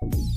you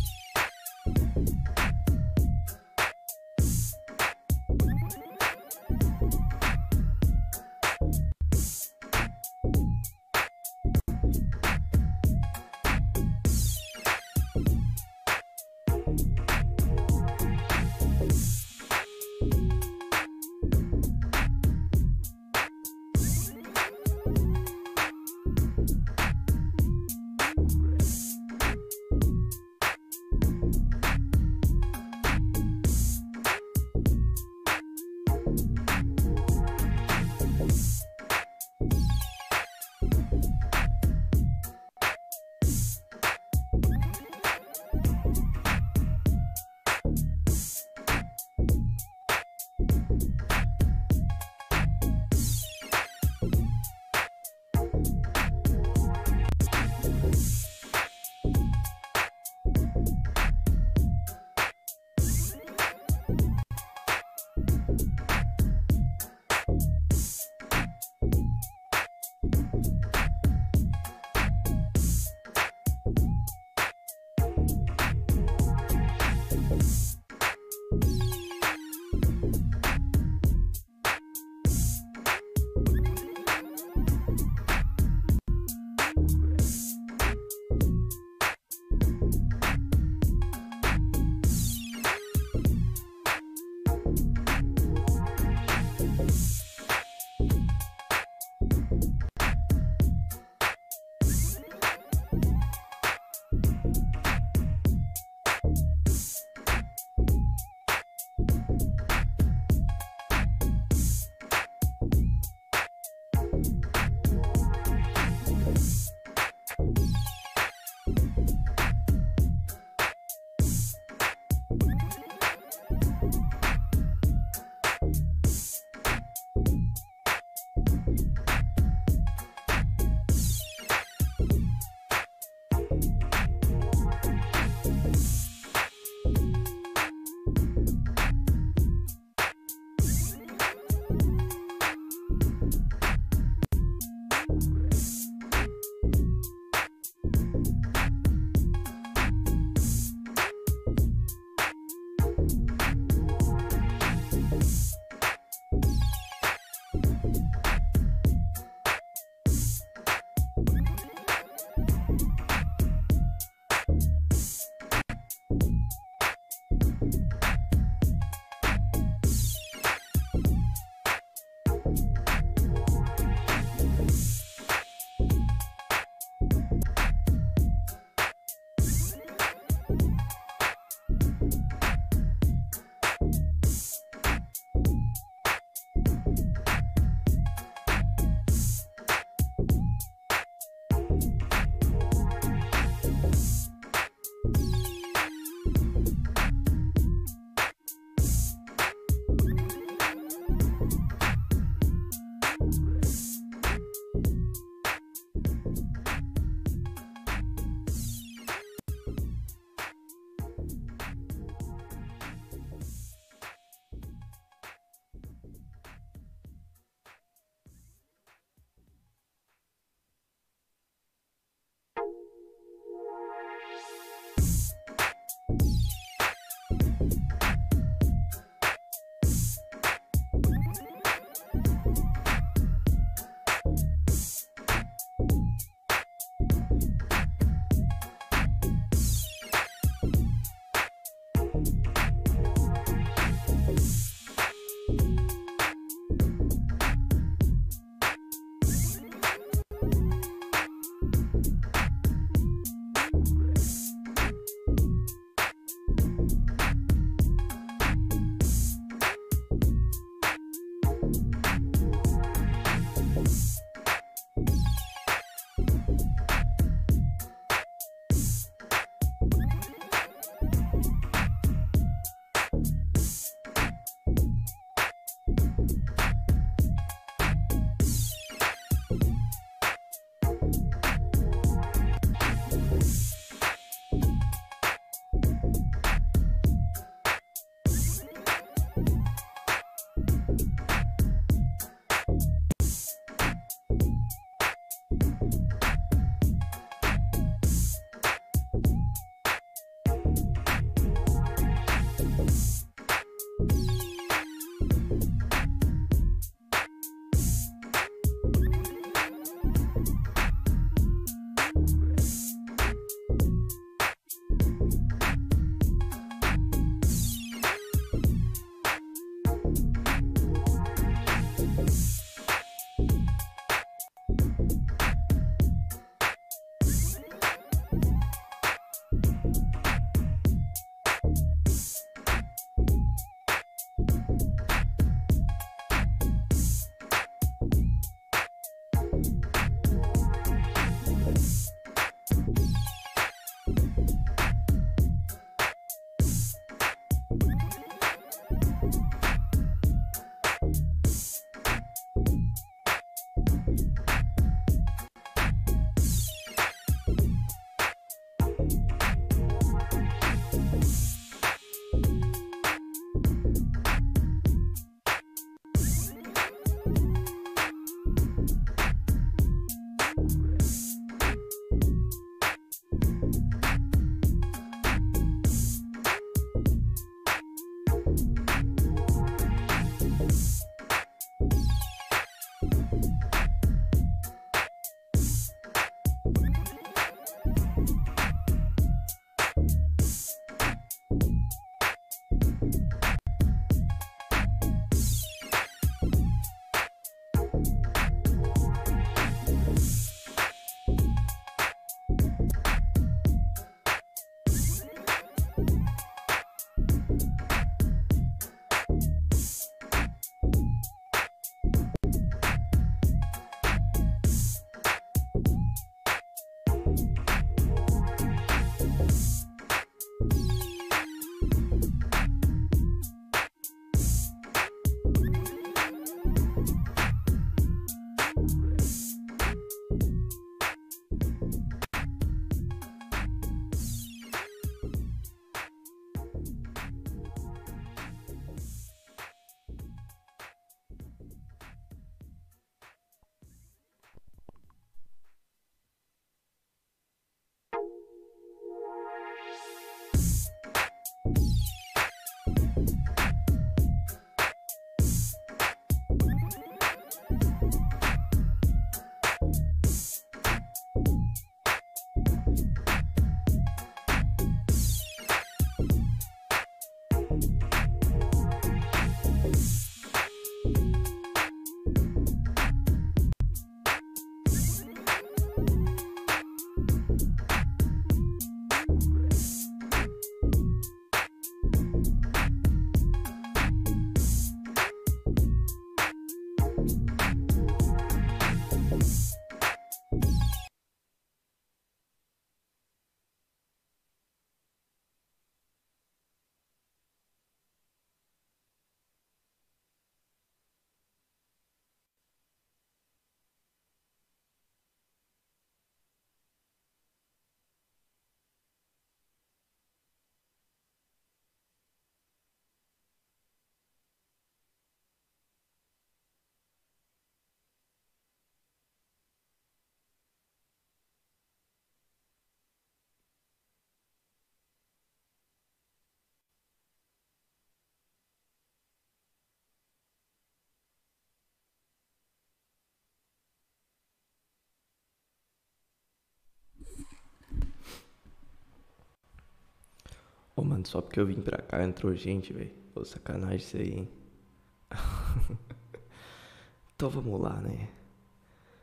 Ô, mano, só porque eu vim pra cá entrou gente, velho. Ô, sacanagem isso aí, hein? então vamos lá, né?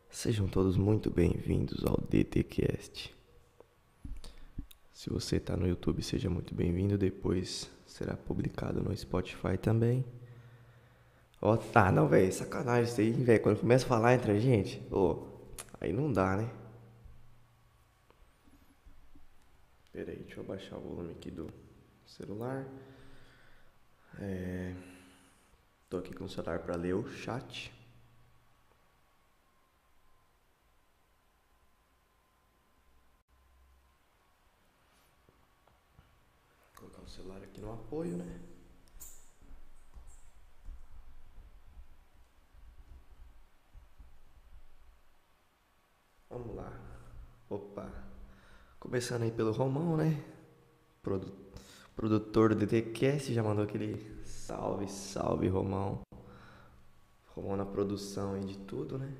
Sejam todos muito bem-vindos ao DTCast. Se você tá no YouTube, seja muito bem-vindo. Depois será publicado no Spotify também. Ó, tá, não, velho, sacanagem isso aí, velho. Quando começa a falar entre a gente, ô, aí não dá, né? Pera aí, deixa eu baixar o volume aqui do celular. É... Tô aqui com o celular para ler o chat. Vou colocar o celular aqui no apoio, né? Vamos lá. Opa. Começando aí pelo Romão, né? Produ produtor do DTCast já mandou aquele salve, salve, Romão. Romão na produção aí de tudo, né?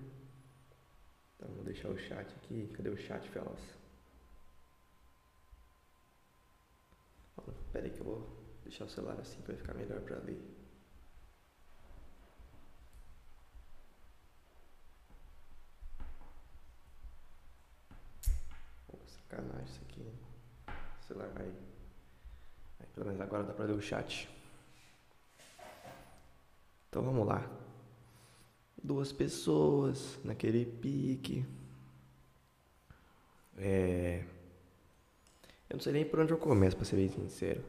Então vou deixar o chat aqui. Cadê o chat, Felas? Pera aí que eu vou deixar o celular assim para ficar melhor para ler. Sacanagem isso aqui. O celular vai. Aí, pelo menos agora dá pra ler o chat. Então vamos lá. Duas pessoas naquele pique. É. Eu não sei nem por onde eu começo, pra ser bem sincero.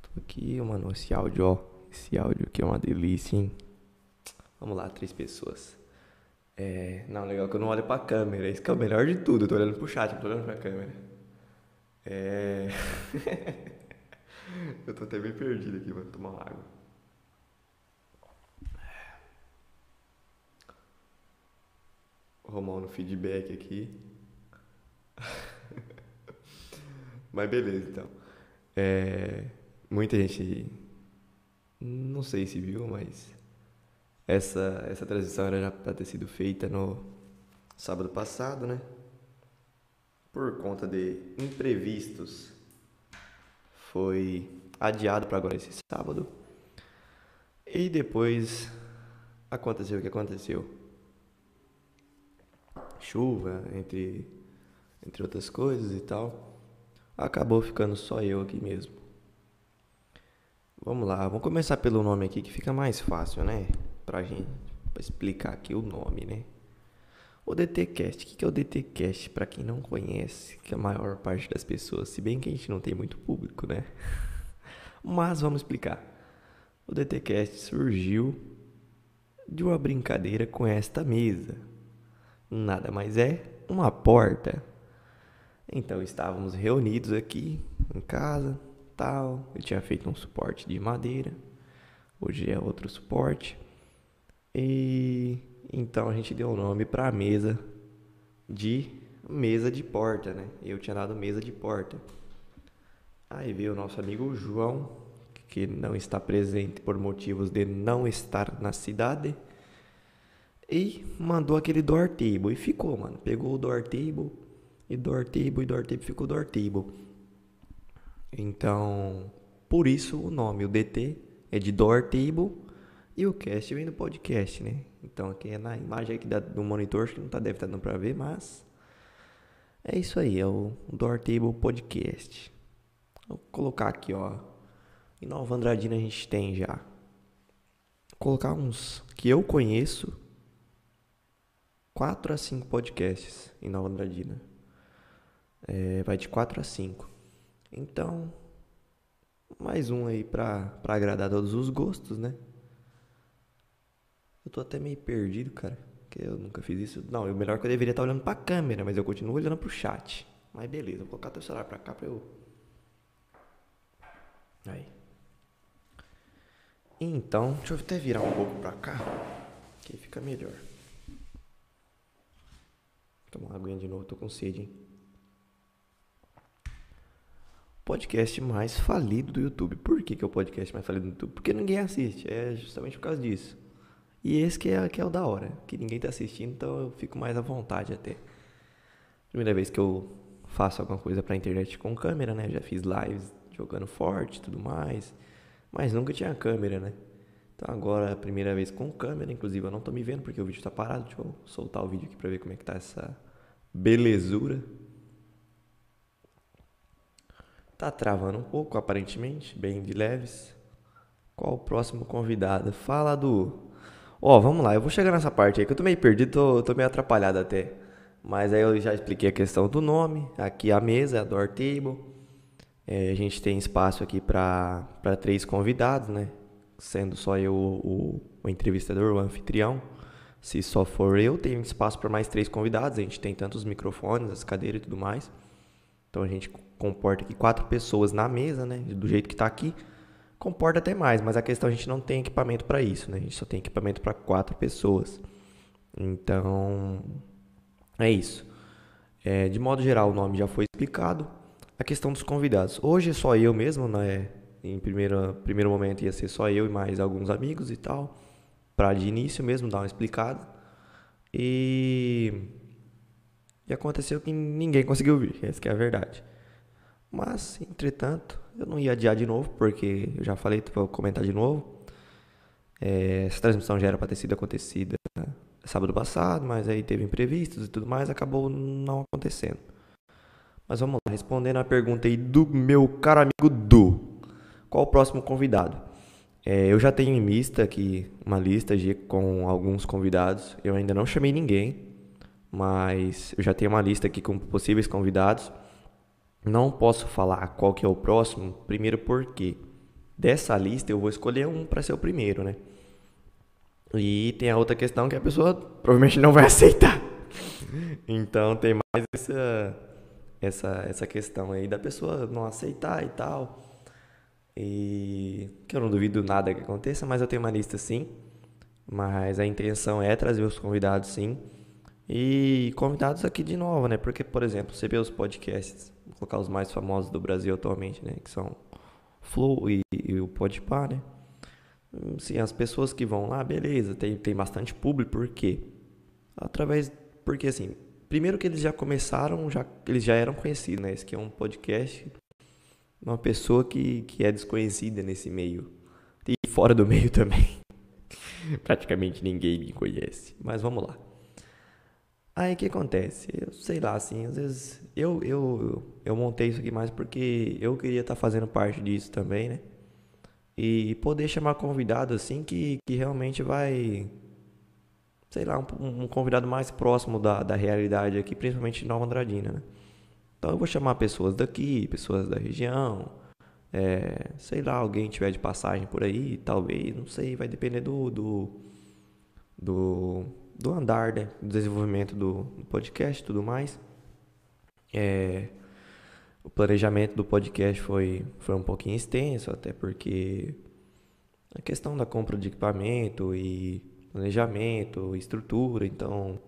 Tô aqui, mano, esse áudio, ó. Esse áudio aqui é uma delícia, hein? Vamos lá, três pessoas. É, não, legal que eu não olho pra câmera. Isso que é o melhor de tudo. Eu tô olhando pro chat, não tô olhando pra câmera. É. eu tô até bem perdido aqui, vou tomar uma água. Romão no feedback aqui. Mas beleza, então. É, muita gente. Não sei se viu, mas essa, essa transição era já para ter sido feita no sábado passado, né? Por conta de imprevistos, foi adiado para agora esse sábado. E depois aconteceu o que aconteceu. Chuva, entre, entre outras coisas e tal. Acabou ficando só eu aqui mesmo. Vamos lá, vamos começar pelo nome aqui que fica mais fácil, né? Pra gente pra explicar aqui o nome, né? O DTcast, o que é o DTcast para quem não conhece, que a maior parte das pessoas, se bem que a gente não tem muito público, né? Mas vamos explicar. O DTcast surgiu de uma brincadeira com esta mesa. Nada mais é uma porta. Então estávamos reunidos aqui em casa, tal. Eu tinha feito um suporte de madeira. Hoje é outro suporte. E então a gente deu o nome para a mesa de mesa de porta, né? Eu tinha dado mesa de porta. Aí veio o nosso amigo João, que não está presente por motivos de não estar na cidade, e mandou aquele door table e ficou, mano. Pegou o door table e door table e door table ficou door table. Então, por isso o nome, o DT é de door table e o cast vem do podcast, né? Então aqui é na imagem aqui do monitor, acho que não tá, deve estar tá dando pra ver, mas é isso aí, é o Door Table Podcast. Vou colocar aqui, ó. Em Nova Andradina a gente tem já. Vou colocar uns que eu conheço. 4 a 5 podcasts em Nova Andradina. É, vai de 4 a 5. Então, mais um aí pra, pra agradar todos os gostos, né? Eu tô até meio perdido, cara. Porque eu nunca fiz isso. Não, o melhor que eu deveria estar olhando pra câmera, mas eu continuo olhando pro chat. Mas beleza, vou colocar teu celular pra cá pra eu. Aí. Então, deixa eu até virar um pouco pra cá. Que fica melhor. Tomar uma aguinha de novo, tô com sede, hein? Podcast mais falido do YouTube. Por que, que é o podcast mais falido do YouTube? Porque ninguém assiste. É justamente por causa disso. E esse que é, que é o da hora, que ninguém tá assistindo, então eu fico mais à vontade até. Primeira vez que eu faço alguma coisa pra internet com câmera, né? Já fiz lives jogando forte e tudo mais. Mas nunca tinha câmera, né? Então agora é primeira vez com câmera, inclusive eu não tô me vendo porque o vídeo tá parado. Deixa eu soltar o vídeo aqui pra ver como é que tá essa belezura. Tá travando um pouco, aparentemente, bem de leves. Qual o próximo convidado? Fala do. Ó, oh, vamos lá, eu vou chegar nessa parte aí que eu tô meio perdido, tô, tô meio atrapalhado até. Mas aí eu já expliquei a questão do nome. Aqui a mesa a Door Table. É, a gente tem espaço aqui para três convidados, né? Sendo só eu o, o entrevistador, o anfitrião. Se só for eu, tem espaço para mais três convidados. A gente tem tantos microfones, as cadeiras e tudo mais. Então a gente comporta aqui quatro pessoas na mesa, né? Do jeito que está aqui. Comporta até mais, mas a questão a gente não tem equipamento para isso, né? A gente só tem equipamento para quatro pessoas. Então, é isso. É, de modo geral, o nome já foi explicado. A questão dos convidados. Hoje é só eu mesmo, né? Em primeiro, primeiro momento ia ser só eu e mais alguns amigos e tal. Para de início mesmo dar uma explicada. E e aconteceu que ninguém conseguiu vir, essa é a verdade. Mas, entretanto, eu não ia adiar de novo, porque eu já falei, vou comentar de novo. É, essa transmissão já era para ter sido acontecida sábado passado, mas aí teve imprevistos e tudo mais, acabou não acontecendo. Mas vamos lá, respondendo a pergunta aí do meu caro amigo Du. Qual o próximo convidado? É, eu já tenho em lista aqui, uma lista de, com alguns convidados. Eu ainda não chamei ninguém, mas eu já tenho uma lista aqui com possíveis convidados. Não posso falar qual que é o próximo, primeiro porque dessa lista eu vou escolher um para ser o primeiro, né? E tem a outra questão que a pessoa provavelmente não vai aceitar. Então tem mais essa essa essa questão aí da pessoa não aceitar e tal. E que eu não duvido nada que aconteça, mas eu tenho uma lista sim. Mas a intenção é trazer os convidados sim. E convidados aqui de novo, né? Porque, por exemplo, você vê os podcasts, vou colocar os mais famosos do Brasil atualmente, né? Que são Flow e, e o Podpah, né? Sim, as pessoas que vão lá, beleza, tem, tem bastante público, por quê? Através, porque assim, primeiro que eles já começaram, já, eles já eram conhecidos, né? Esse aqui é um podcast uma pessoa que, que é desconhecida nesse meio. E fora do meio também. Praticamente ninguém me conhece. Mas vamos lá. Aí o que acontece? Eu sei lá, assim, às vezes eu, eu, eu montei isso aqui mais porque eu queria estar tá fazendo parte disso também, né? E poder chamar convidado assim que, que realmente vai, sei lá, um, um convidado mais próximo da, da realidade aqui, principalmente de Nova Andradina, né? Então eu vou chamar pessoas daqui, pessoas da região, é, sei lá, alguém tiver de passagem por aí, talvez, não sei, vai depender do, do, do do andar, né? do desenvolvimento do, podcast e tudo mais. É, o planejamento do podcast foi, foi um pouquinho extenso, até porque a questão da compra de equipamento e planejamento, estrutura, então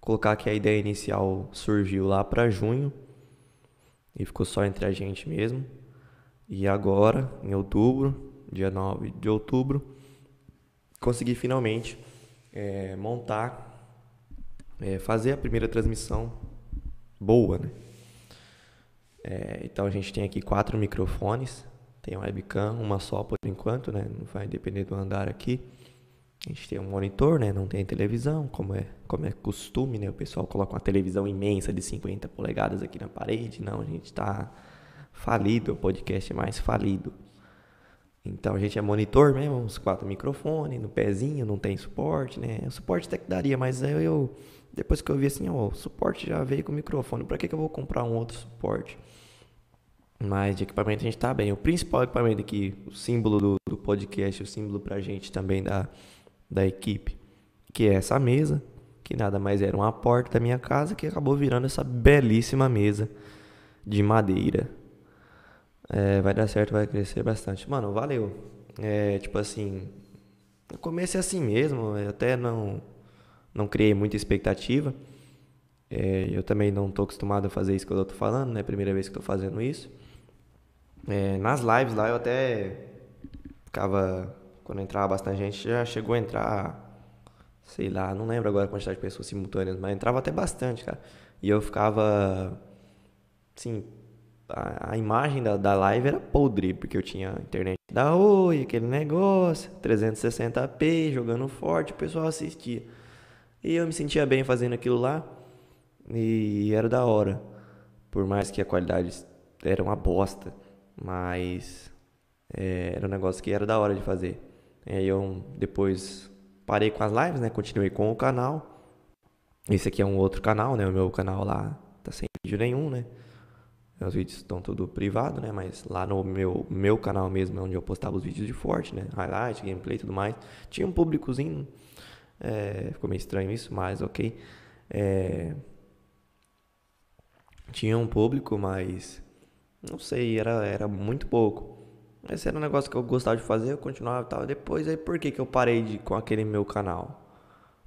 colocar que a ideia inicial surgiu lá para junho e ficou só entre a gente mesmo. E agora, em outubro, dia 9 de outubro, consegui finalmente é, montar, é, fazer a primeira transmissão boa, né? É, então a gente tem aqui quatro microfones, tem webcam, uma só por enquanto, né? Não vai depender do andar aqui. A gente tem um monitor, né? Não tem televisão, como é, como é costume, né? O pessoal coloca uma televisão imensa de 50 polegadas aqui na parede. Não, a gente está falido, o podcast é mais falido. Então a gente é monitor mesmo, uns quatro microfones, no pezinho, não tem suporte, né? O suporte até que daria, mas eu, eu depois que eu vi assim, ó, o suporte já veio com microfone, para que, que eu vou comprar um outro suporte? Mas de equipamento a gente tá bem. O principal equipamento aqui, o símbolo do, do podcast, o símbolo pra gente também da, da equipe, que é essa mesa, que nada mais era uma porta da minha casa, que acabou virando essa belíssima mesa de madeira é, vai dar certo, vai crescer bastante. Mano, valeu. É, tipo assim, no começo é assim mesmo, eu até não, não criei muita expectativa. É, eu também não tô acostumado a fazer isso que eu tô falando, né? Primeira vez que tô fazendo isso. É, nas lives lá eu até ficava, quando entrava bastante gente, já chegou a entrar, sei lá, não lembro agora a quantidade de pessoas simultâneas, mas entrava até bastante, cara. E eu ficava, assim, a, imagem da, da live era podre, porque eu tinha internet da Oi, aquele negócio, 360p, jogando forte, o pessoal assistia. E eu me sentia bem fazendo aquilo lá, e era da hora. Por mais que a qualidade era uma bosta, mas é, era um negócio que era da hora de fazer. E aí eu depois parei com as lives, né? Continuei com o canal. Esse aqui é um outro canal, né? O meu canal lá tá sem vídeo nenhum, né? Os vídeos estão tudo privado, né? Mas lá no meu, meu canal mesmo é onde eu postava os vídeos de forte, né? Highlight, gameplay e tudo mais. Tinha um públicozinho. É, ficou meio estranho isso, mas ok. É, tinha um público, mas não sei, era, era muito pouco. Esse era um negócio que eu gostava de fazer, eu continuava e tal. Depois aí por que, que eu parei de, com aquele meu canal?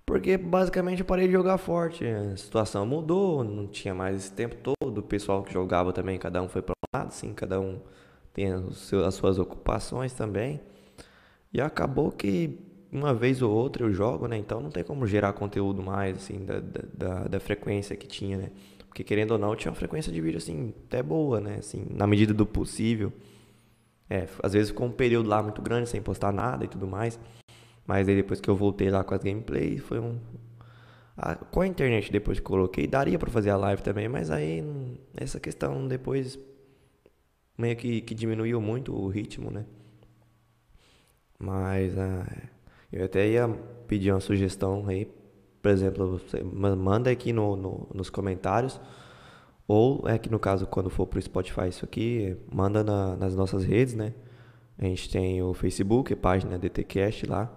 Porque basicamente eu parei de jogar forte. A situação mudou, não tinha mais esse tempo todo. O pessoal que jogava também, cada um foi para um lado, assim, cada um tem as suas ocupações também. E acabou que uma vez ou outra eu jogo, né? Então não tem como gerar conteúdo mais, assim, da, da, da frequência que tinha, né? Porque querendo ou não, tinha uma frequência de vídeo, assim, até boa, né? Assim, na medida do possível. É, às vezes ficou um período lá muito grande sem postar nada e tudo mais. Mas aí depois que eu voltei lá com as gameplays, foi um. Ah, com a internet depois que coloquei, daria para fazer a live também, mas aí essa questão depois meio que, que diminuiu muito o ritmo, né? Mas ah, eu até ia pedir uma sugestão aí, por exemplo, você manda aqui no, no, nos comentários, ou é que no caso, quando for pro Spotify isso aqui, manda na, nas nossas redes, né? A gente tem o Facebook, a página DTCast lá.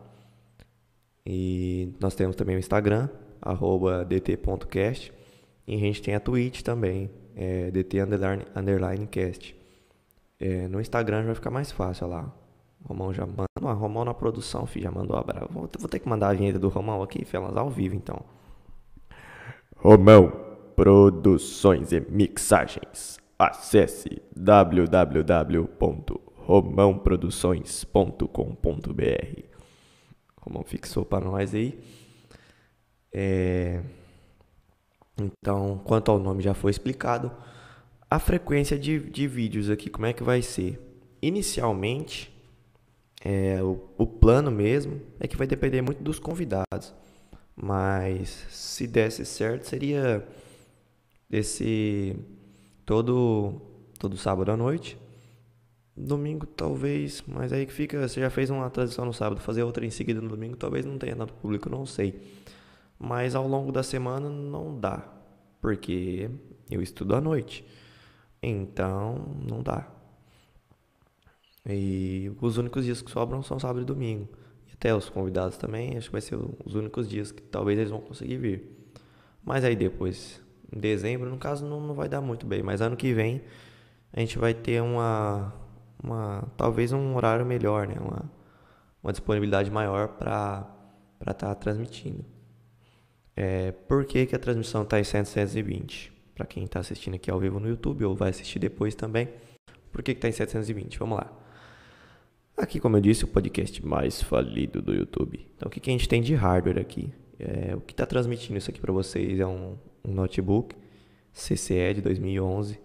E nós temos também o Instagram, arroba dt.cast. E a gente tem a Twitch também, é dt underline, underline cast. É, no Instagram já vai ficar mais fácil, olha lá. Romão já manda. Ah, Romão na produção, filho, já mandou abraço. Vou, vou, ter que mandar a vinheta do Romão aqui, filho, ao vivo então. Romão Produções e Mixagens. Acesse www.romãoproduções.com.br como fixou para nós aí. É... Então, quanto ao nome já foi explicado. A frequência de, de vídeos aqui, como é que vai ser? Inicialmente, é, o, o plano mesmo é que vai depender muito dos convidados. Mas se desse certo, seria esse todo todo sábado à noite Domingo talvez, mas aí que fica, você já fez uma transição no sábado, fazer outra em seguida no domingo, talvez não tenha tanto público, não sei. Mas ao longo da semana não dá, porque eu estudo à noite. Então, não dá. E os únicos dias que sobram são sábado e domingo. E até os convidados também, acho que vai ser os únicos dias que talvez eles vão conseguir vir. Mas aí depois, em dezembro, no caso, não, não vai dar muito bem. Mas ano que vem a gente vai ter uma uma talvez um horário melhor, né? Uma, uma disponibilidade maior para estar tá transmitindo. É, por que, que a transmissão está em 720? Para quem está assistindo aqui ao vivo no YouTube ou vai assistir depois também. Por que está em 720? Vamos lá. Aqui, como eu disse, o podcast mais falido do YouTube. Então, o que, que a gente tem de hardware aqui? É, o que está transmitindo isso aqui para vocês é um, um notebook CCE de 2011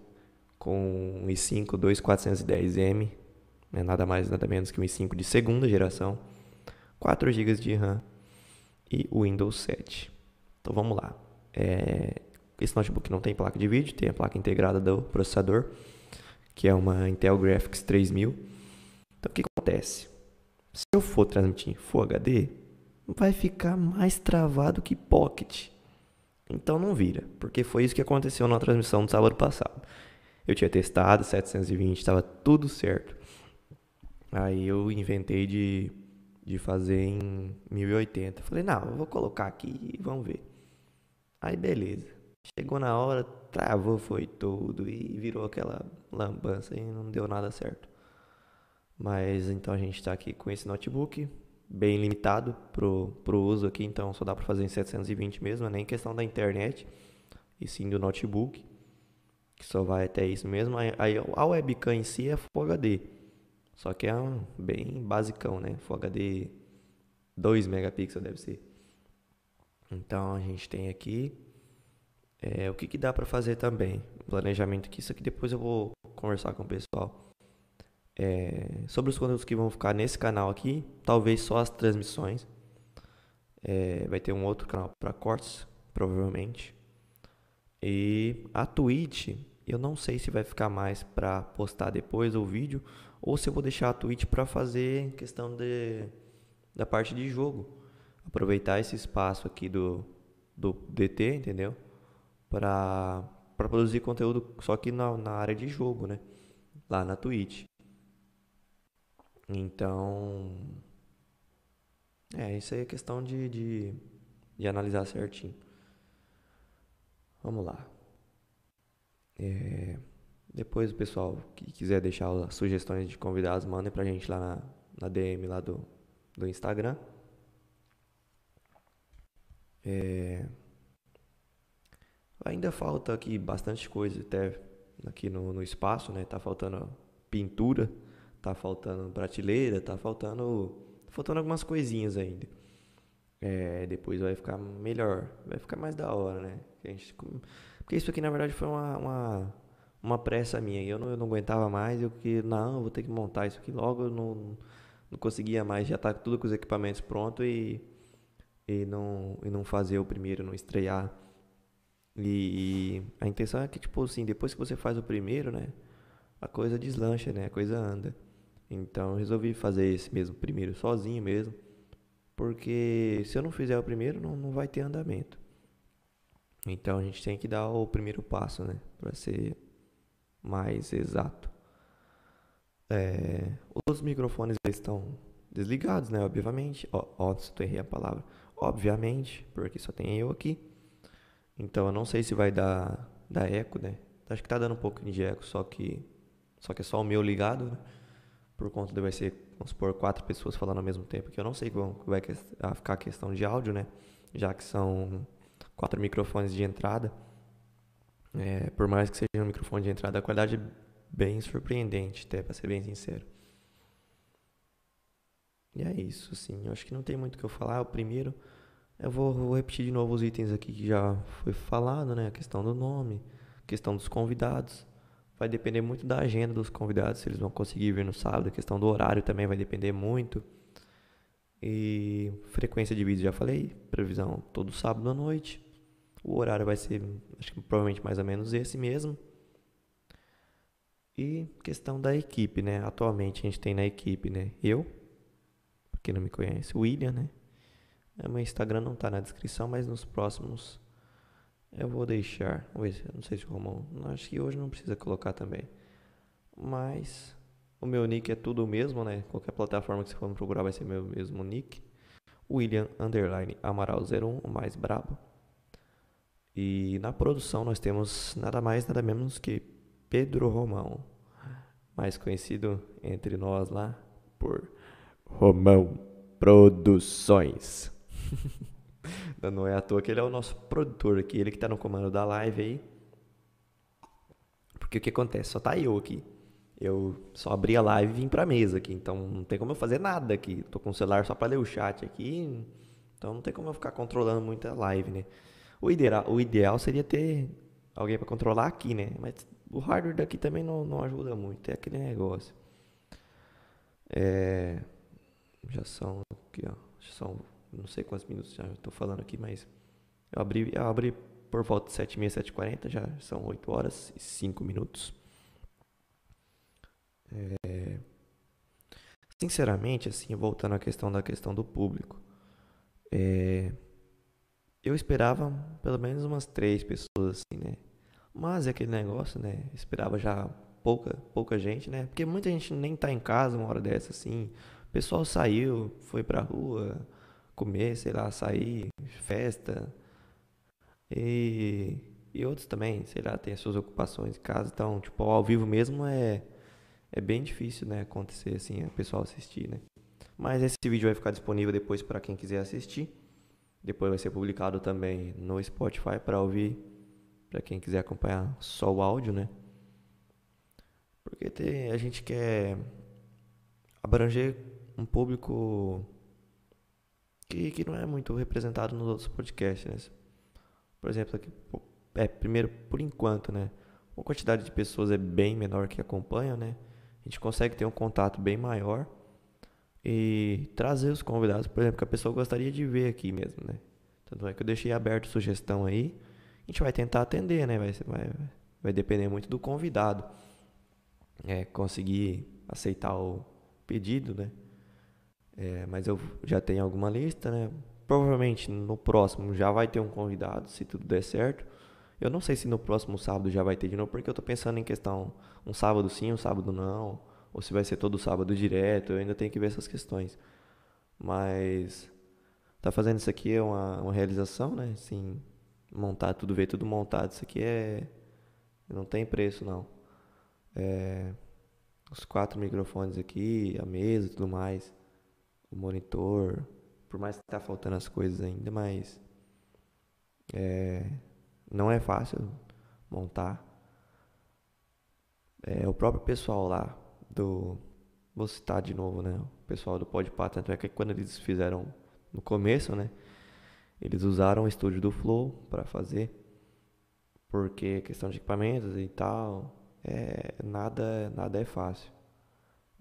com um i5 2410M, né, nada mais nada menos que um i5 de segunda geração, 4 GB de RAM e Windows 7. Então vamos lá. É, esse notebook não tem placa de vídeo, tem a placa integrada do processador, que é uma Intel Graphics 3000. Então o que acontece? Se eu for transmitir Full HD, vai ficar mais travado que Pocket. Então não vira, porque foi isso que aconteceu na transmissão do sábado passado. Eu tinha testado 720, estava tudo certo. Aí eu inventei de, de fazer em 1080. Falei, não, eu vou colocar aqui e vamos ver. Aí beleza. Chegou na hora, travou, foi tudo e virou aquela lambança e não deu nada certo. Mas então a gente está aqui com esse notebook bem limitado pro, pro uso aqui, então só dá para fazer em 720 mesmo, nem questão da internet e sim do notebook que só vai até isso mesmo. Aí a webcam em si é Full HD, só que é um bem basicão, né? Full HD 2 megapixels deve ser. Então a gente tem aqui é, o que, que dá para fazer também. Planejamento aqui, isso aqui depois eu vou conversar com o pessoal. É, sobre os conteúdos que vão ficar nesse canal aqui, talvez só as transmissões. É, vai ter um outro canal para cortes, provavelmente. E a Twitch, eu não sei se vai ficar mais para postar depois o vídeo ou se eu vou deixar a Twitch para fazer questão de, da parte de jogo. Aproveitar esse espaço aqui do, do DT, entendeu? Para produzir conteúdo só que na, na área de jogo, né? Lá na Twitch. Então. É, isso aí é questão de, de, de analisar certinho. Vamos lá. É, depois o pessoal que quiser deixar sugestões de convidados, mandem pra gente lá na, na DM lá do, do Instagram. É, ainda falta aqui bastante coisa até aqui no, no espaço, né? Tá faltando pintura, tá faltando prateleira, tá faltando, tá faltando algumas coisinhas ainda. É, depois vai ficar melhor, vai ficar mais da hora, né? Gente, porque isso aqui na verdade foi uma, uma, uma pressa minha. Eu não, eu não aguentava mais, eu que não, eu vou ter que montar isso aqui logo, eu não, não conseguia mais, já tá tudo com os equipamentos prontos e, e, não, e não fazer o primeiro, não estrear. E, e a intenção é que, tipo assim, depois que você faz o primeiro, né? A coisa deslancha, né? A coisa anda. Então eu resolvi fazer esse mesmo primeiro sozinho mesmo. Porque se eu não fizer o primeiro, não, não vai ter andamento. Então a gente tem que dar o primeiro passo, né? Para ser mais exato. É, os microfones estão desligados, né? Obviamente. Ó, ó, se eu errei a palavra. Obviamente, porque só tem eu aqui. Então eu não sei se vai dar, dar eco, né? Acho que tá dando um pouco de eco, só que só que é só o meu ligado, né? Por conta de vai ser, vamos supor, quatro pessoas falando ao mesmo tempo, que eu não sei como vai ficar a questão de áudio, né? Já que são quatro microfones de entrada. É, por mais que seja um microfone de entrada, a qualidade é bem surpreendente, até para ser bem sincero. E é isso, sim. Eu acho que não tem muito o que eu falar. O primeiro, eu vou, vou, repetir de novo os itens aqui que já foi falado, né? A questão do nome, a questão dos convidados. Vai depender muito da agenda dos convidados, se eles vão conseguir vir no sábado. A questão do horário também vai depender muito. E frequência de vídeo, já falei. Previsão todo sábado à noite. O horário vai ser, acho que provavelmente mais ou menos esse mesmo. E questão da equipe, né? Atualmente a gente tem na equipe, né? Eu, quem não me conhece, William, né? É, meu Instagram não tá na descrição, mas nos próximos eu vou deixar. Não sei se o Romão. Acho que hoje não precisa colocar também. Mas o meu nick é tudo o mesmo, né? Qualquer plataforma que você for me procurar vai ser meu mesmo nick. William Underline Amaral 01, o mais brabo. E na produção nós temos nada mais, nada menos que Pedro Romão, mais conhecido entre nós lá por Romão Produções. Não é à toa que ele é o nosso produtor aqui, ele que tá no comando da live aí. Porque o que acontece? Só tá eu aqui. Eu só abri a live e vim pra mesa aqui, então não tem como eu fazer nada aqui. Tô com o celular só pra ler o chat aqui, então não tem como eu ficar controlando muito a live, né? O ideal, o ideal seria ter alguém para controlar aqui, né? Mas o hardware daqui também não, não ajuda muito, é aquele negócio. É, já são aqui, ó, já são não sei quantos minutos já estou falando aqui, mas eu abri, eu abri por volta de 7h30, 7h40, já são 8 horas e 5 minutos. É, sinceramente, assim, voltando à questão da questão do público, é, eu esperava pelo menos umas três pessoas assim, né? Mas é aquele negócio, né? Eu esperava já pouca, pouca gente, né? Porque muita gente nem tá em casa uma hora dessa, assim. Pessoal saiu, foi pra rua comer, sei lá, sair, festa. E, e outros também, sei lá, tem as suas ocupações em casa. Então, tipo, ao vivo mesmo é, é bem difícil, né? Acontecer assim, o pessoal assistir, né? Mas esse vídeo vai ficar disponível depois para quem quiser assistir. Depois vai ser publicado também no Spotify para ouvir, para quem quiser acompanhar só o áudio, né? Porque tem, a gente quer abranger um público que, que não é muito representado nos outros podcasts, né? Por exemplo, aqui, é, primeiro, por enquanto, né? a quantidade de pessoas é bem menor que acompanham, né? A gente consegue ter um contato bem maior e trazer os convidados, por exemplo, que a pessoa gostaria de ver aqui mesmo, né? Tanto é que eu deixei aberto sugestão aí. A gente vai tentar atender, né? Vai, vai, vai depender muito do convidado. É, conseguir aceitar o pedido, né? É, mas eu já tenho alguma lista, né? Provavelmente no próximo já vai ter um convidado, se tudo der certo. Eu não sei se no próximo sábado já vai ter de novo, porque eu tô pensando em questão um sábado sim, um sábado não, ou se vai ser todo sábado direto, eu ainda tenho que ver essas questões. Mas tá fazendo isso aqui é uma, uma realização, né? Assim, montar tudo, ver tudo montado, isso aqui é não tem preço não. É, os quatro microfones aqui, a mesa, tudo mais, o monitor, por mais que tá faltando as coisas ainda, mas é, não é fácil montar. É, o próprio pessoal lá do. Vou citar de novo, né? O pessoal do Podpah, tanto é que quando eles fizeram no começo, né? Eles usaram o estúdio do Flow para fazer, porque questão de equipamentos e tal, é, nada, nada é fácil.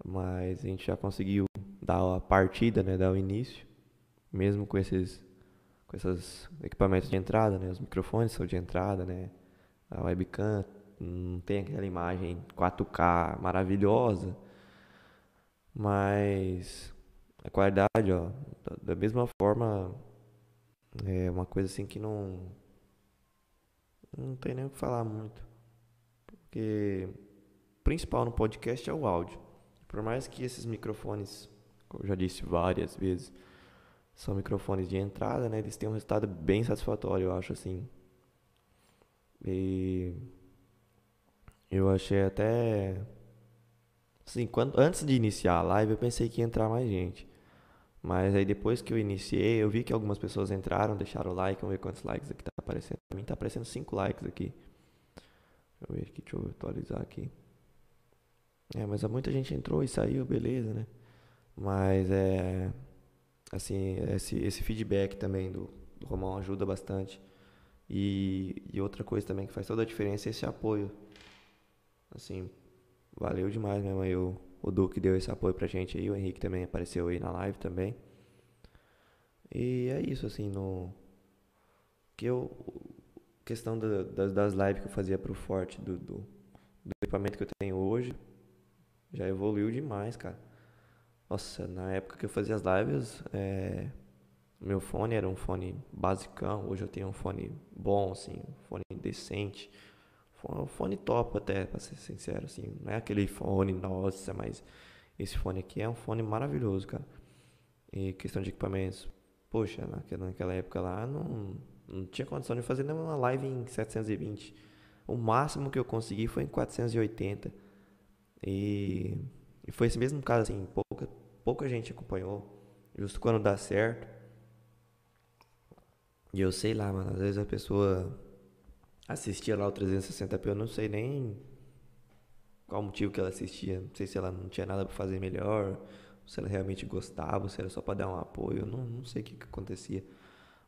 Mas a gente já conseguiu dar a partida, né? Dar o início, mesmo com esses com esses equipamentos de entrada, né? Os microfones são de entrada, né? A webcam não tem aquela imagem 4K maravilhosa, mas a qualidade, ó, da, mesma forma, é uma coisa assim que não não tem nem o que falar muito, porque o principal no podcast é o áudio. Por mais que esses microfones, eu já disse várias vezes, são microfones de entrada, né? Eles têm um resultado bem satisfatório, eu acho assim. E eu achei até assim, quando antes de iniciar a live, eu pensei que ia entrar mais gente. Mas aí depois que eu iniciei, eu vi que algumas pessoas entraram, deixaram o like, vamos ver quantos likes aqui tá aparecendo. Pra mim tá aparecendo 5 likes aqui. Deixa eu ver aqui, deixa eu atualizar aqui. É, mas muita gente entrou e saiu, beleza, né? Mas é assim, esse, esse feedback também do, do Romão ajuda bastante. E, e outra coisa também que faz toda a diferença é esse apoio. Assim, valeu demais mesmo aí o, o Duque deu esse apoio pra gente aí, o Henrique também apareceu aí na live também. E é isso, assim, no. Que eu. Questão da, das, das lives que eu fazia pro Forte, do, do, do equipamento que eu tenho hoje, já evoluiu demais, cara. Nossa, na época que eu fazia as lives, é, meu fone era um fone basicão. Hoje eu tenho um fone bom, assim, um fone decente. Um fone top até, pra ser sincero, assim. Não é aquele fone, nossa, mas esse fone aqui é um fone maravilhoso, cara. E questão de equipamentos, poxa, naquela, época lá não, não tinha condição de fazer nenhuma live em 720. O máximo que eu consegui foi em 480. E e foi esse mesmo caso, assim, pouca, pouca gente acompanhou. Justo quando dá certo. E eu sei lá, mano, às vezes a pessoa assistia lá o 360p, eu não sei nem qual motivo que ela assistia. Não sei se ela não tinha nada para fazer melhor, se ela realmente gostava, se era só para dar um apoio, não, não sei o que, que acontecia.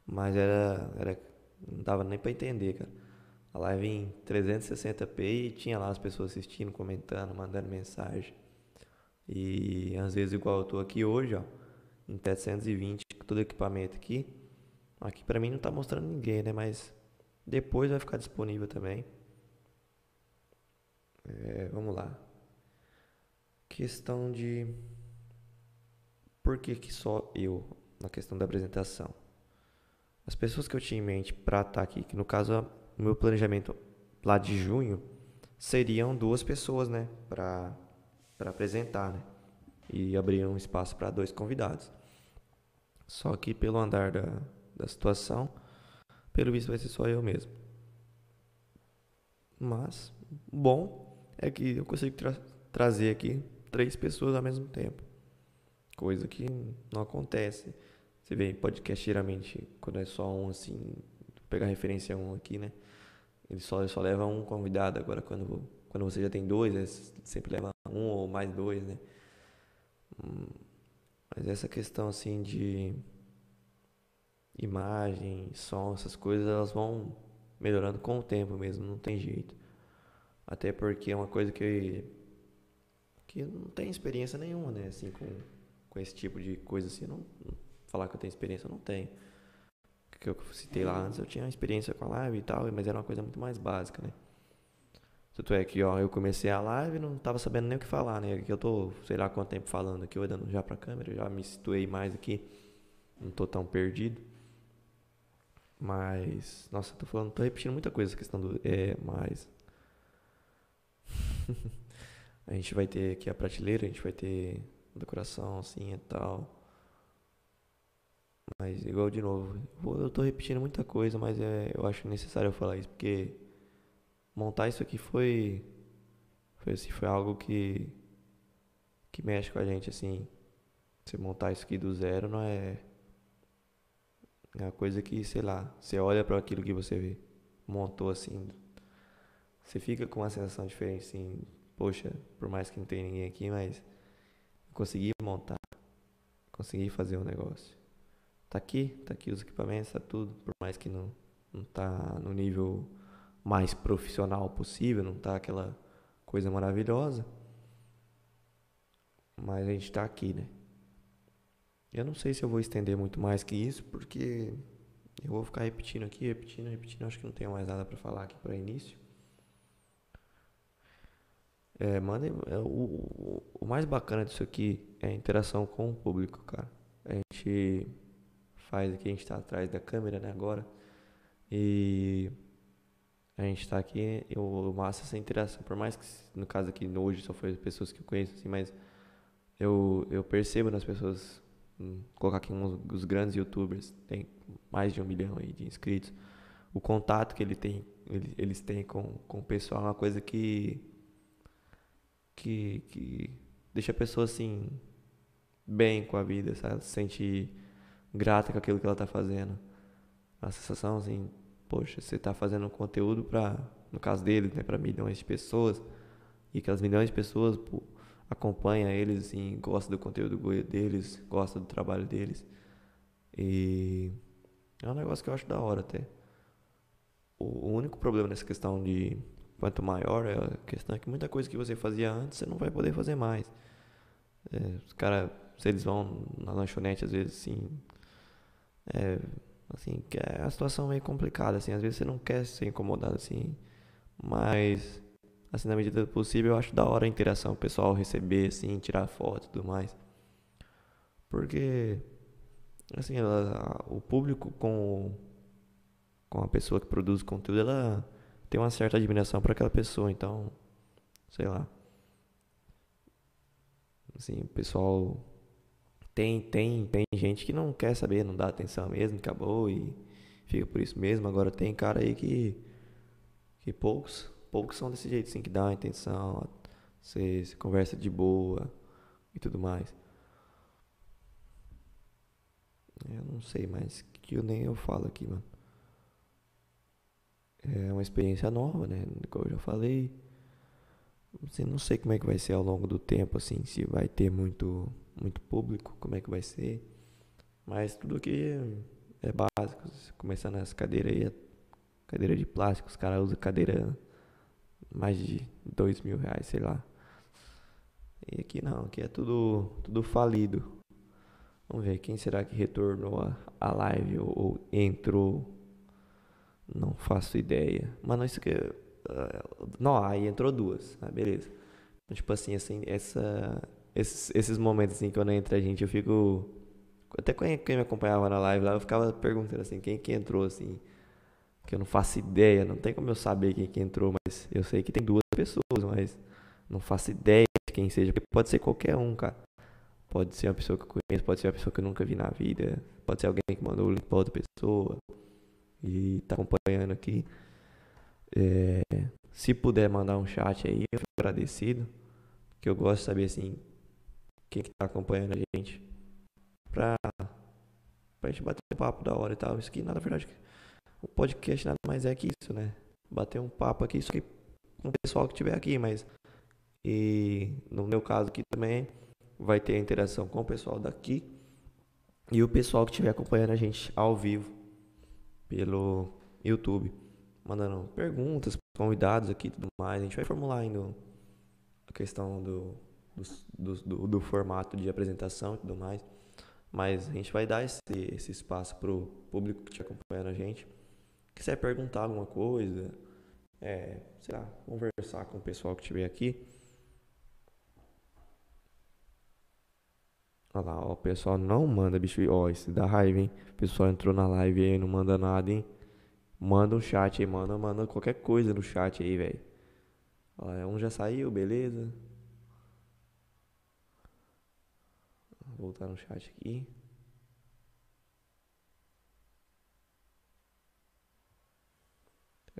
Mas era, era. Não dava nem para entender, cara. A live em 360p e tinha lá as pessoas assistindo, comentando, mandando mensagem. E às vezes, igual eu tô aqui hoje, ó, em 720, com todo equipamento aqui. Aqui pra mim não tá mostrando ninguém, né? Mas depois vai ficar disponível também. É, vamos lá. Questão de. Por que, que só eu na questão da apresentação? As pessoas que eu tinha em mente para estar tá aqui, que no caso o meu planejamento lá de junho seriam duas pessoas, né? Para para apresentar, né? E abrir um espaço para dois convidados. Só que pelo andar da, da situação, pelo visto vai ser só eu mesmo. Mas, bom é que eu consigo tra trazer aqui três pessoas ao mesmo tempo. Coisa que não acontece. Você vê em podcast, geralmente, quando é só um assim, vou pegar referência a um aqui, né? Ele só, ele só leva um convidado. Agora, quando quando você já tem dois, é, sempre leva um ou mais dois, né? Hum, mas essa questão assim de imagem, som, essas coisas, elas vão melhorando com o tempo mesmo, não tem jeito. Até porque é uma coisa que que não tem experiência nenhuma, né? Assim, com, com esse tipo de coisa assim, não, falar que eu tenho experiência, eu não tenho. Que eu citei lá antes, eu tinha experiência com a live e tal, mas era uma coisa muito mais básica, né? Tanto é que, ó, eu comecei a live e não tava sabendo nem o que falar, né? Que eu tô, sei lá quanto tempo falando aqui, olhando já pra câmera, já me situei mais aqui. Não tô tão perdido. Mas, nossa, tô falando, tô repetindo muita coisa essa questão do é, mas a gente vai ter aqui a prateleira, a gente vai ter decoração assim e tal. Mas igual de novo, eu tô repetindo muita coisa, mas é, eu acho necessário eu falar isso porque montar isso aqui foi foi assim, foi algo que que mexe com a gente assim. Você montar isso aqui do zero não é é uma coisa que, sei lá, você olha para aquilo que você vê, montou assim, você fica com uma sensação diferente assim, poxa, por mais que não tenha ninguém aqui, mas consegui montar, consegui fazer um negócio. Tá aqui, tá aqui os equipamentos, tá tudo, por mais que não não tá no nível mais profissional possível, não tá aquela coisa maravilhosa. Mas a gente tá aqui, né? Eu não sei se eu vou estender muito mais que isso, porque eu vou ficar repetindo aqui, repetindo, repetindo. Acho que não tenho mais nada para falar aqui para início. É, mandem, é, o, o, mais bacana disso aqui é a interação com o público, cara. A gente faz aqui, a gente tá atrás da câmera, né, agora. E a gente tá aqui, eu massa essa interação. Por mais que, no caso aqui, hoje só foi pessoas que eu conheço, assim, mas eu, eu percebo nas pessoas Hum, colocar aqui uns, os grandes youtubers, tem mais de um milhão aí de inscritos. O contato que ele tem, ele, eles têm com, com o pessoal é uma coisa que, que, que deixa a pessoa assim, bem com a vida, sabe? Se sente grata com aquilo que ela está fazendo. A sensação assim, poxa, você está fazendo um conteúdo para, no caso deles, né, para milhões de pessoas, e aquelas milhões de pessoas, pô, acompanha eles, assim, gosta do conteúdo deles, gosta do trabalho deles. E é um negócio que eu acho da hora até. O único problema nessa questão de quanto maior é a questão é que muita coisa que você fazia antes você não vai poder fazer mais. É, os caras, se eles vão na lanchonete, às vezes, assim, é, assim, que é a situação meio complicada, assim, às vezes você não quer ser incomodado, assim, mas assim, na medida do possível, eu acho da hora a interação, o pessoal receber, assim, tirar foto e tudo mais. Porque, assim, ela, o público com, com a pessoa que produz conteúdo, ela tem uma certa admiração para aquela pessoa, então, sei lá. Assim, o pessoal tem, tem, tem gente que não quer saber, não dá atenção mesmo, acabou e fica por isso mesmo. Agora tem cara aí que, que poucos poucos são desse jeito, assim, que dá a intenção, você, você conversa de boa e tudo mais. Eu não sei mais que eu nem eu falo aqui, mano. É uma experiência nova, né? Como eu já falei. Assim, não sei como é que vai ser ao longo do tempo, assim, se vai ter muito, muito público, como é que vai ser. Mas tudo aqui é, é básico. Começando nessa cadeira aí, cadeira de plástico, os caras usam cadeira mais de dois mil reais, sei lá. E aqui não, aqui é tudo, tudo falido. Vamos ver quem será que retornou a, a live ou, ou, entrou. Não faço ideia. Mano, isso aqui. Uh, não, aí entrou duas. Ah, beleza. Tipo assim, assim, essa, esses, esses momentos assim, quando entra a gente, eu fico. Até quem, quem me acompanhava na live lá, eu ficava perguntando assim, quem que entrou assim que eu não faço ideia, não tem como eu saber quem que entrou, mas eu sei que tem duas pessoas, mas não faço ideia de quem seja, porque pode ser qualquer um, cara. Pode ser uma pessoa que eu conheço, pode ser uma pessoa que eu nunca vi na vida, pode ser alguém que mandou o link pra outra pessoa e tá acompanhando aqui. É, se puder mandar um chat aí, eu fico agradecido, que eu gosto de saber assim quem que tá acompanhando a gente pra, pra gente bater um papo da hora e tal. Isso aqui, na verdade, o podcast nada mais é que isso, né? Bater um papo aqui, que com o pessoal que estiver aqui, mas. E no meu caso aqui também vai ter interação com o pessoal daqui e o pessoal que estiver acompanhando a gente ao vivo pelo YouTube. mandando perguntas, convidados aqui e tudo mais. A gente vai formular ainda a questão do, do, do, do, formato de apresentação e tudo mais. Mas a gente vai dar esse, esse espaço pro público que estiver acompanhando a gente. Quiser perguntar alguma coisa, é, sei lá, conversar com o pessoal que estiver aqui. Olha lá, ó, o pessoal não manda, bicho. Ó, isso dá raiva, hein? O pessoal entrou na live aí, não manda nada, hein? Manda um chat aí, manda, manda qualquer coisa no chat aí, velho. Um já saiu, beleza? Voltar no chat aqui.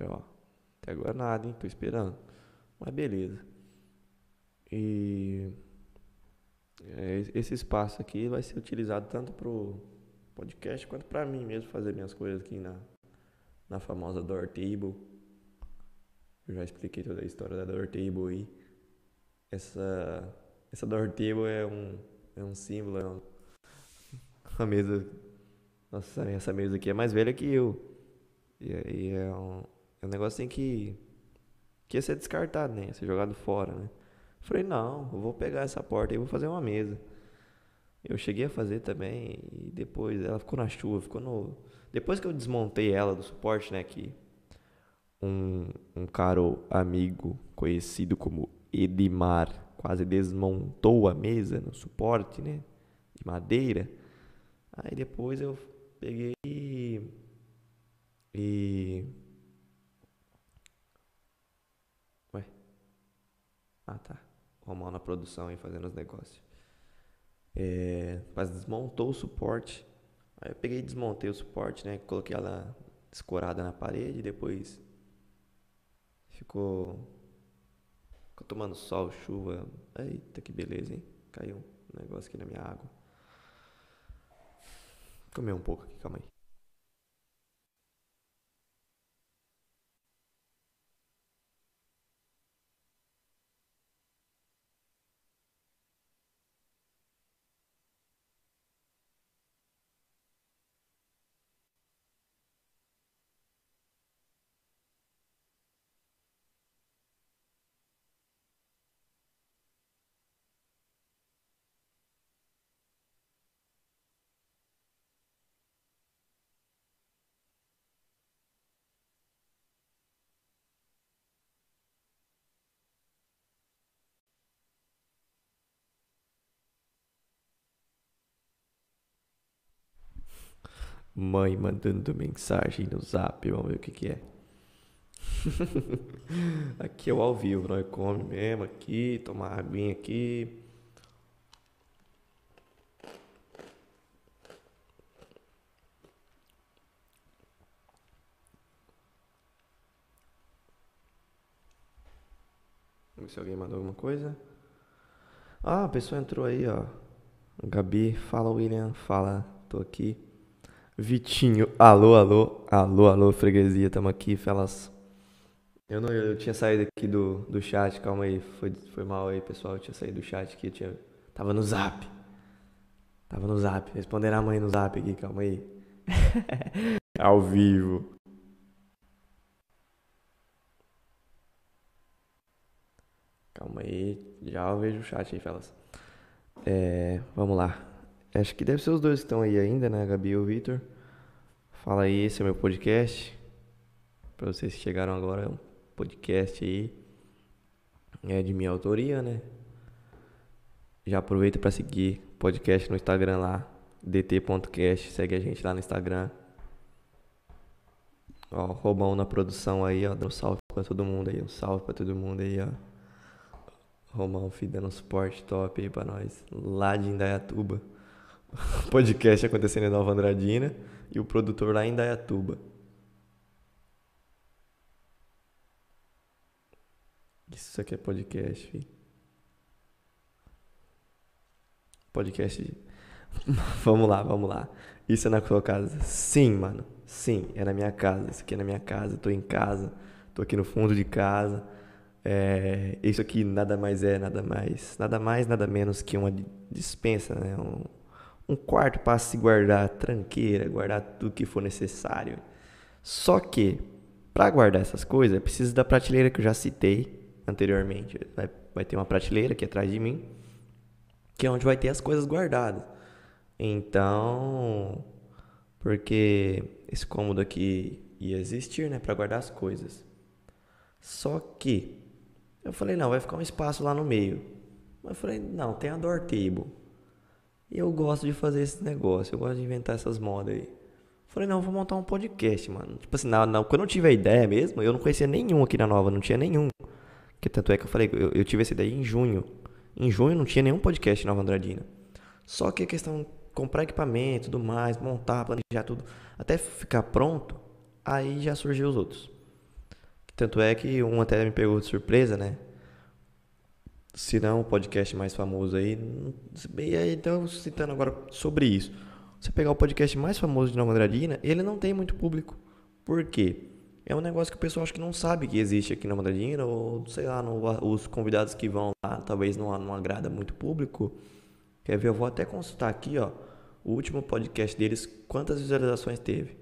Ó, até agora nada, hein? Tô esperando. Mas beleza. E é, esse espaço aqui vai ser utilizado tanto pro podcast quanto para mim mesmo fazer minhas coisas aqui na, na famosa Door Table. Eu já expliquei toda a história da Door Table aí. Essa, essa Door Table é um, é um símbolo, é uma, uma mesa. Nossa, essa mesa aqui é mais velha que eu. E aí é um, é um negócio assim que, que ia ser descartado, né? Ia ser jogado fora, né? Falei, não, eu vou pegar essa porta e vou fazer uma mesa. Eu cheguei a fazer também e depois ela ficou na chuva, ficou no. Depois que eu desmontei ela do suporte, né? Que um, um caro amigo conhecido como Edmar quase desmontou a mesa no suporte, né? De madeira. Aí depois eu peguei e. e? Ah, tá. Romão na produção e fazendo os negócios. É, mas desmontou o suporte. Aí eu peguei e desmontei o suporte, né? Coloquei ela escorada na parede, depois ficou, ficou tomando sol, chuva. Eita, que beleza, hein? Caiu um negócio aqui na minha água. Comer um pouco aqui, calma aí. Mãe mandando mensagem no zap, vamos ver o que, que é. aqui é o ao vivo, nós come mesmo aqui, tomar aguinha aqui. Vamos ver se alguém mandou alguma coisa. Ah, a pessoa entrou aí, ó. Gabi, fala William, fala, tô aqui. Vitinho, alô, alô, alô, alô, freguesia, tamo aqui, felas. Eu não, eu tinha saído aqui do, do chat, calma aí, foi, foi mal aí, pessoal, eu tinha saído do chat aqui, eu tinha, tava no zap. Tava no zap, respondendo a mãe no zap aqui, calma aí. Ao vivo. Calma aí, já eu vejo o chat aí, felas. É, vamos lá. Acho que deve ser os dois que estão aí ainda, né? Gabi e o Vitor. Fala aí, esse é meu podcast. Para vocês que chegaram agora, é um podcast aí. É de minha autoria, né? Já aproveita para seguir o podcast no Instagram lá, dt.cast. Segue a gente lá no Instagram. Ó, Robão na produção aí, ó. Dá um salve pra todo mundo aí. Um salve pra todo mundo aí, ó. Romão, filho, dando suporte top aí pra nós. Lá de Indaiatuba. podcast acontecendo em Nova Andradina e o produtor lá em Dayatuba. Isso aqui é podcast, filho. Podcast. vamos lá, vamos lá. Isso é na sua casa? Sim, mano. Sim, é na minha casa. Isso aqui é na minha casa. Tô em casa. Tô aqui no fundo de casa. É, isso aqui nada mais é, nada mais, nada mais, nada menos que uma dispensa, né? Um, um quarto para se guardar tranqueira, guardar tudo que for necessário. Só que, Para guardar essas coisas, preciso da prateleira que eu já citei anteriormente. Vai, vai ter uma prateleira aqui atrás de mim, que é onde vai ter as coisas guardadas. Então, porque esse cômodo aqui ia existir, né, para guardar as coisas. Só que eu falei, não, vai ficar um espaço lá no meio. Eu falei, não, tem a door table. E eu gosto de fazer esse negócio, eu gosto de inventar essas modas aí. Falei, não, vou montar um podcast, mano. Tipo assim, na, na, quando eu tive a ideia mesmo, eu não conhecia nenhum aqui na Nova, não tinha nenhum. Que tanto é que eu falei, eu, eu tive essa ideia em junho. Em junho não tinha nenhum podcast Nova Andradina. Só que a questão comprar equipamento, tudo mais, montar, planejar tudo, até ficar pronto, aí já surgiu os outros. Tanto é que um até me pegou de surpresa, né? Se não o podcast mais famoso aí. E aí, então, citando agora sobre isso. Você pegar o podcast mais famoso de Nova Andradina, ele não tem muito público. Por quê? É um negócio que o pessoal acho que não sabe que existe aqui na Andradina, ou sei lá, no, os convidados que vão lá, talvez não, não agrada muito público. Quer ver? Eu vou até consultar aqui, ó, o último podcast deles, quantas visualizações teve.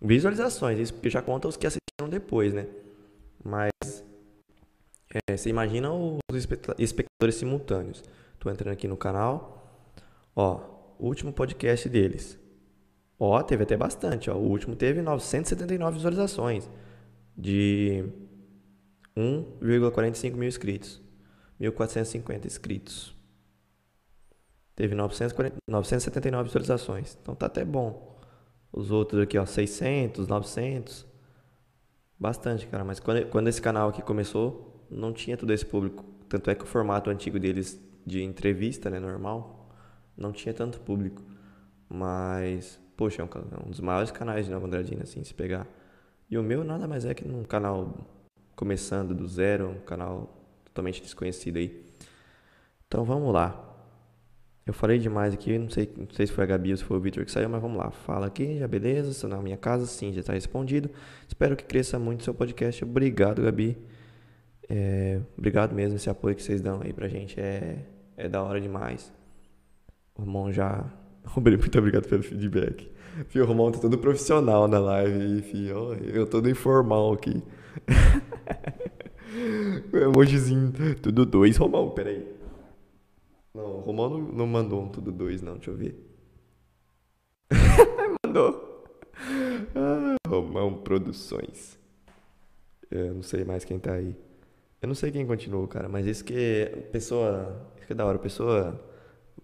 Visualizações, isso porque já conta os que assistiram depois, né? Mas é, você imagina os espectadores simultâneos. Tô entrando aqui no canal. Ó, último podcast deles. Ó, teve até bastante, ó. O último teve 979 visualizações de 1,45 mil inscritos. 1.450 inscritos. Teve 940, 979 visualizações. Então tá até bom. Os outros aqui, ó, 600, 900. Bastante, cara. Mas quando, quando esse canal aqui começou, não tinha todo esse público. Tanto é que o formato antigo deles de entrevista, né, normal, não tinha tanto público. Mas, poxa, é um, é um dos maiores canais de Nova Andradina, assim, se pegar. E o meu nada mais é que um canal começando do zero, um canal totalmente desconhecido aí. Então vamos lá. Eu falei demais aqui, não sei, não sei se foi a Gabi ou se foi o Victor que saiu, mas vamos lá. Fala aqui, já beleza? Estou na minha casa, sim, já está respondido. Espero que cresça muito seu podcast. Obrigado, Gabi. É, obrigado mesmo esse apoio que vocês dão aí pra gente. É, é da hora demais. O Romão já. Muito obrigado pelo feedback. Fio, o Romão tá todo profissional na live, fio. Eu todo informal aqui. o emojizinho. Tudo dois, Romão, peraí. Não, o Romão não, não mandou um tudo dois, não. Deixa eu ver. mandou. Ah, Romão Produções. Eu não sei mais quem tá aí. Eu não sei quem continuou, cara, mas isso que pessoa. Isso que é da hora. A pessoa,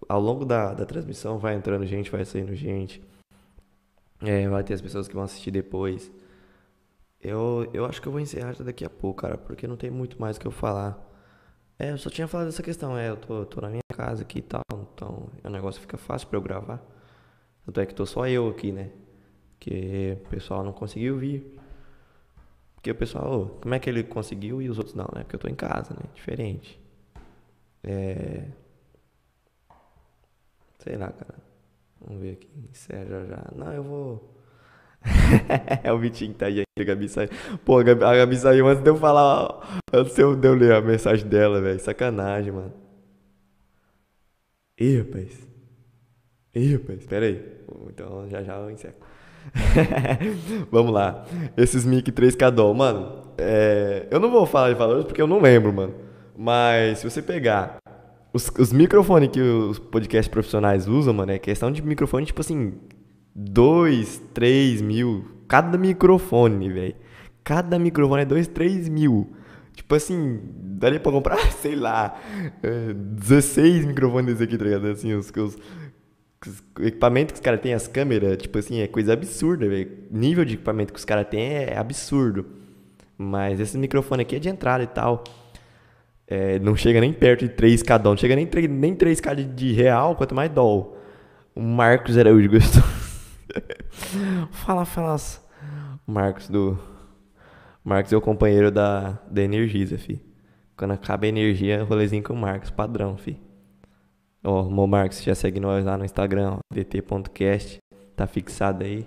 ao longo da, da transmissão, vai entrando gente, vai saindo gente. É, vai ter as pessoas que vão assistir depois. Eu, eu acho que eu vou encerrar daqui a pouco, cara, porque não tem muito mais o que eu falar. É, eu só tinha falado dessa questão, é, eu tô, tô na minha casa aqui e tal, então o negócio fica fácil pra eu gravar. Tanto é que tô só eu aqui, né? Que o pessoal não conseguiu vir. O pessoal, oh, como é que ele conseguiu e os outros não, né? Porque eu tô em casa, né? Diferente. É. Sei lá, cara. Vamos ver aqui. Encerra já. Não, eu vou. é o Vitinho que tá aí, a Gabi saiu. Pô, a Gabi, a Gabi saiu antes de eu falar. Antes de eu, ler a mensagem dela, velho. Sacanagem, mano. Ih, rapaz. Ih, rapaz, pera aí. Então já já eu encerro. Vamos lá. Esses mic 3K Doll, mano. É... eu não vou falar de valores porque eu não lembro, mano. Mas se você pegar os, os microfones que os podcasts profissionais usam, mano, é questão de microfone, tipo assim, 2, 3 mil. Cada microfone, velho. Cada microfone é 2, 3 mil. Tipo assim, daria pra comprar, sei lá, 16 é, microfones aqui, tá ligado? Assim, os, os, os equipamento que os caras têm, as câmeras, tipo assim, é coisa absurda, velho. Nível de equipamento que os caras têm é absurdo. Mas esse microfone aqui é de entrada e tal. É, não chega nem perto de 3K dólar, não chega nem, 3, nem 3K de, de real, quanto mais dólar. O Marcos Araújo gostou. fala, fala. Marcos do. Marcos é o companheiro da, da Energisa, fi. Quando acaba a energia, rolezinho com o Marcos, padrão, fi. Ó, o Mo Marcos já segue nós lá no Instagram, dt.cast. Tá fixado aí.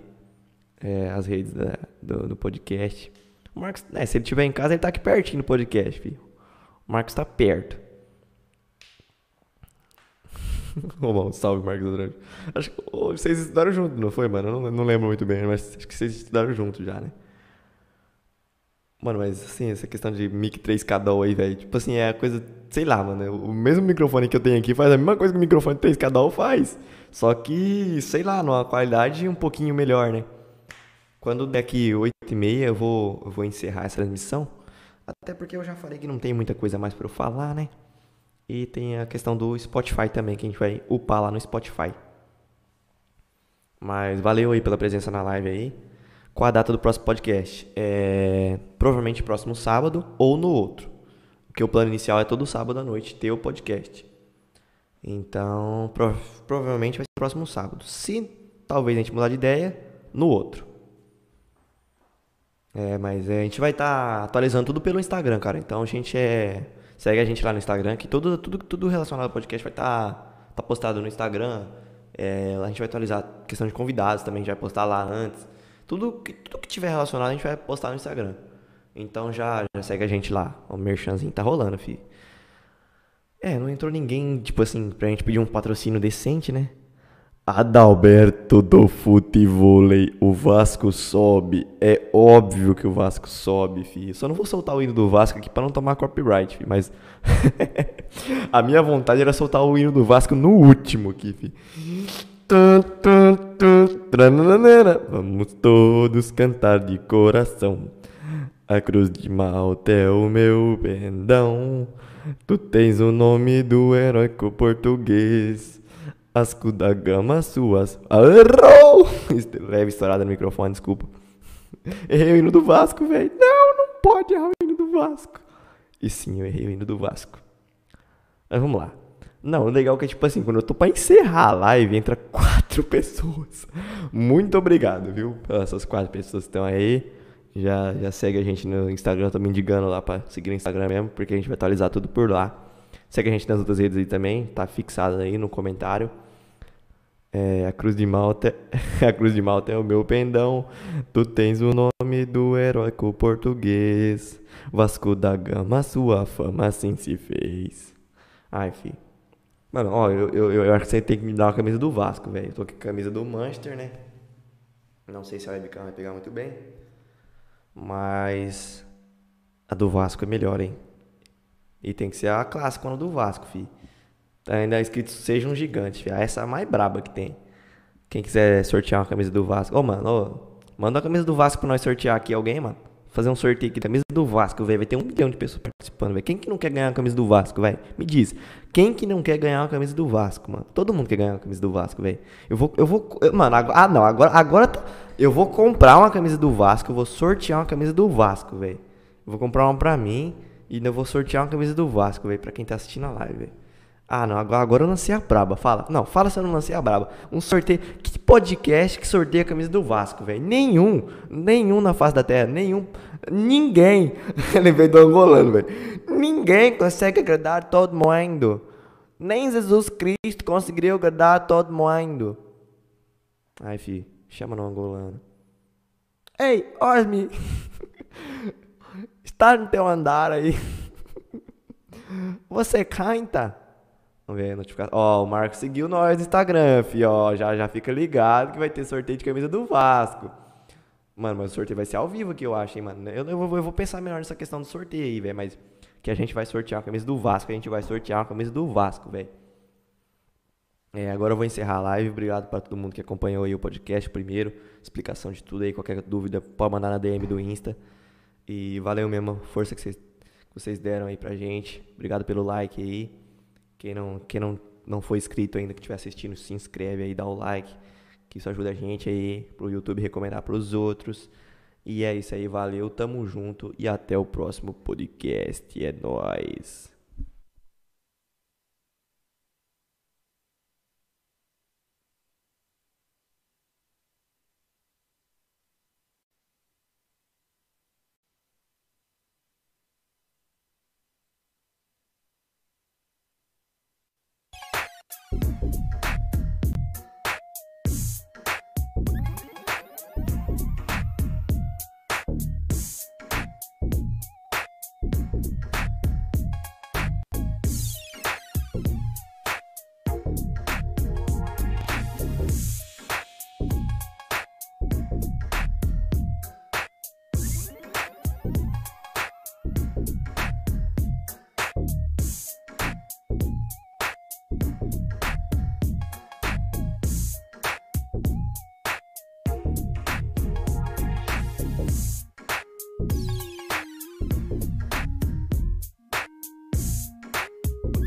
É, as redes da, do, do, podcast. O Marcos, né, se ele estiver em casa, ele tá aqui pertinho no podcast, fi. O Marcos tá perto. Romão, salve, Marcos Andrade. Acho que oh, vocês estudaram junto, não foi, mano? Eu não, não lembro muito bem, mas acho que vocês estudaram junto já, né? Mano, mas assim, essa questão de mic 3K DAW aí, velho. Tipo assim, é a coisa. Sei lá, mano. O mesmo microfone que eu tenho aqui faz a mesma coisa que o microfone 3K DAW faz. Só que, sei lá, numa qualidade um pouquinho melhor, né? Quando daqui 8 e meia eu vou, eu vou encerrar essa transmissão. Até porque eu já falei que não tem muita coisa mais pra eu falar, né? E tem a questão do Spotify também, que a gente vai upar lá no Spotify. Mas valeu aí pela presença na live aí. Qual a data do próximo podcast? É provavelmente próximo sábado ou no outro. Porque o plano inicial é todo sábado à noite ter o podcast. Então, prov provavelmente vai ser próximo sábado. Se talvez a gente mudar de ideia, no outro. É, mas é, a gente vai estar tá atualizando tudo pelo Instagram, cara. Então a gente é. Segue a gente lá no Instagram, que tudo, tudo, tudo relacionado ao podcast vai estar tá, tá postado no Instagram. É, a gente vai atualizar questão de convidados também, a gente vai postar lá antes. Tudo que, tudo que tiver relacionado a gente vai postar no Instagram. Então já, já segue a gente lá. O merchanzinho tá rolando, fi. É, não entrou ninguém, tipo assim, pra gente pedir um patrocínio decente, né? Adalberto do futevôlei, o Vasco sobe. É óbvio que o Vasco sobe, fi. Só não vou soltar o hino do Vasco aqui pra não tomar copyright, fi. Mas a minha vontade era soltar o hino do Vasco no último aqui, fi. Vamos todos cantar de coração. A cruz de Malta é o meu pendão. Tu tens o nome do heróico português. Asco da Gama suas. Errou! Leve estourada no microfone, desculpa. Errei o hino do Vasco, velho. Não, não pode errar o hino do Vasco. E sim, eu errei o hino do Vasco. Mas vamos lá. Não, o legal é que, tipo assim, quando eu tô pra encerrar a live, entra quatro pessoas. Muito obrigado, viu? Essas quatro pessoas que estão aí. Já, já segue a gente no Instagram, tô me indicando lá pra seguir no Instagram mesmo, porque a gente vai atualizar tudo por lá. Segue a gente nas outras redes aí também, tá fixado aí no comentário. É, a Cruz de Malta, a Cruz de Malta é o meu pendão. Tu tens o nome do heróico português. Vasco da Gama, sua fama assim se fez. Ai, fi. Mano, ó, eu, eu, eu acho que você tem que me dar uma camisa do Vasco, velho. Tô com a camisa do Manchester, né? Não sei se a webcam vai pegar muito bem. Mas a do Vasco é melhor, hein? E tem que ser a clássica do Vasco, fi. Tá ainda escrito seja um gigante, fi. Essa é a mais braba que tem. Quem quiser sortear uma camisa do Vasco. Ô, oh, mano, manda a camisa do Vasco pra nós sortear aqui alguém, mano. Fazer um sorteio aqui da camisa do Vasco, velho. Vai ter um milhão de pessoas participando, velho. Quem que não quer ganhar a camisa do Vasco, velho? Me diz. Quem que não quer ganhar uma camisa do Vasco, mano? Todo mundo quer ganhar uma camisa do Vasco, velho. Eu vou, eu vou, eu, mano, agora, ah não, agora, agora tá, eu vou comprar uma camisa do Vasco, eu vou sortear uma camisa do Vasco, velho. Eu vou comprar uma pra mim. E ainda vou sortear uma camisa do Vasco, velho, pra quem tá assistindo a live, velho. Ah, não, agora, agora eu lancei a braba. Fala. Não, fala se eu não lancei a braba. Um sorteio. Que podcast que sorteia a camisa do Vasco, velho? Nenhum. Nenhum na face da terra. Nenhum. Ninguém. Lembrei do angolano, velho. Ninguém consegue agradar todo mundo. Nem Jesus Cristo conseguiria agradar todo mundo. Ai, fi. Chama no angolano. Ei, Osmi. Está no teu andar aí. Você canta? Vamos ver a notificação. Ó, o Marco seguiu nós no Instagram, fi, ó. Já, já fica ligado que vai ter sorteio de camisa do Vasco. Mano, mas o sorteio vai ser ao vivo aqui, eu acho, hein, mano. Eu, eu, vou, eu vou pensar melhor nessa questão do sorteio aí, velho. Mas que a gente vai sortear a camisa do Vasco. A gente vai sortear a camisa do Vasco, velho. É, agora eu vou encerrar a live. Obrigado para todo mundo que acompanhou aí o podcast primeiro. Explicação de tudo aí. Qualquer dúvida, pode mandar na DM do Insta. E valeu mesmo a força que vocês, que vocês deram aí pra gente. Obrigado pelo like aí. Quem não, quem não, não foi inscrito ainda, que estiver assistindo, se inscreve aí, dá o like. Que isso ajuda a gente aí pro YouTube recomendar pros outros. E é isso aí, valeu, tamo junto e até o próximo podcast. É nóis.